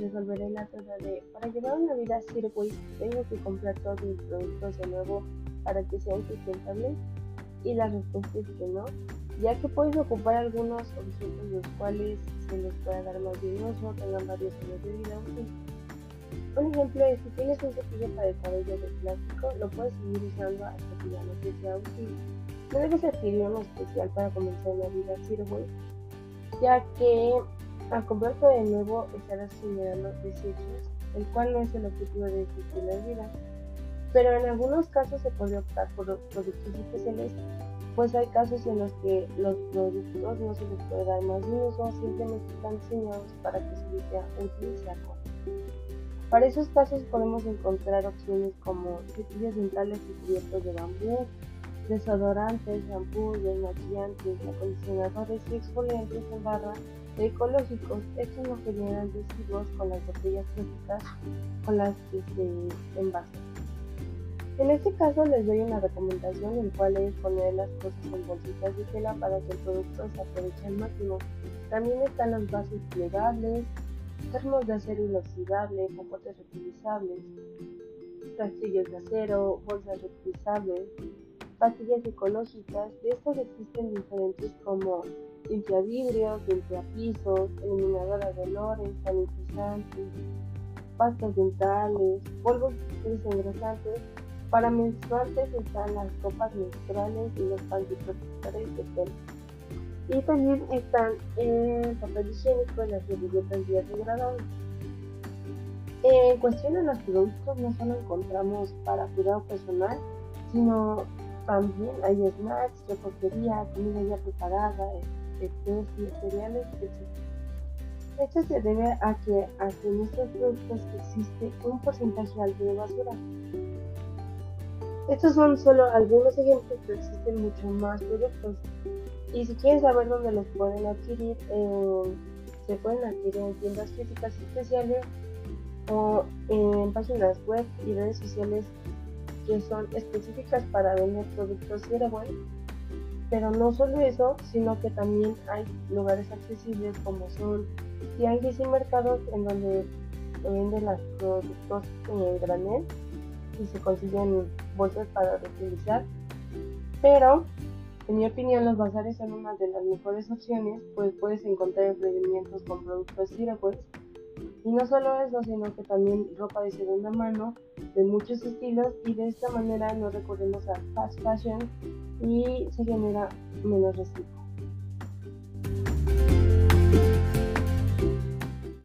resolveré la duda de, para llevar una vida zero ¿tengo que comprar todos mis productos de nuevo para que sean sustentables? Y la respuesta es que no, ya que puedes ocupar algunos objetos los cuales se les pueda dar más bien tengan varios años de vida útil. Un ejemplo es si tienes un cepillo para el cabello de plástico, lo puedes seguir usando hasta que ya no te sea útil. No debes adquirir uno especial para comenzar una vida zero ya que al comprarlo de nuevo estarás generando desechos, el cual no es el objetivo de existir la vida. Pero en algunos casos se puede optar por productos especiales, pues hay casos en los que los productos no se les puede dar más uso, simplemente están diseñados para que útil sea Para esos casos podemos encontrar opciones como cepillos dentales y cubiertos de bambú, desodorantes, shampoos, desmaquillantes, acondicionadores y exfoliantes en barra ecológicos. Estos no generan residuos con las botellas plásticas con las que se envasan. En este caso les doy una recomendación el cual es poner las cosas en bolsitas de tela para que el producto se aproveche al máximo. También están los vasos plegables, termos de acero inoxidable, popotes reutilizables, castillos de acero, bolsas reutilizables, pastillas ecológicas. De estas existen diferentes como limpia vidrios, limpia pisos, eliminadora de olores, sanitizantes, pastas dentales, polvos desengrasantes. Para menstruantes están las copas menstruales y los antiprotectores de pelo. Y también están el papel higiénico y las servilletas biodegradables. En cuestión de los productos, no solo encontramos para cuidado personal, sino también hay snacks, repostería, comida ya preparada, especies, cereales, etc. Esto se debe a que, en estos productos existe un porcentaje alto de basura. Estos son solo algunos ejemplos, pero existen muchos más productos. Y si quieren saber dónde los pueden adquirir, eh, se pueden adquirir en tiendas físicas especiales o en páginas web y redes sociales que son específicas para vender productos Zero Pero no solo eso, sino que también hay lugares accesibles como son tianguis y mercados en donde se venden los productos en granel y se consiguen bolsas para reutilizar. Pero, en mi opinión, los bazares son una de las mejores opciones, pues puedes encontrar emprendimientos con productos Zero y no solo eso, sino que también ropa de segunda mano de muchos estilos y de esta manera no recurrimos a fast fashion y se genera menos residuo.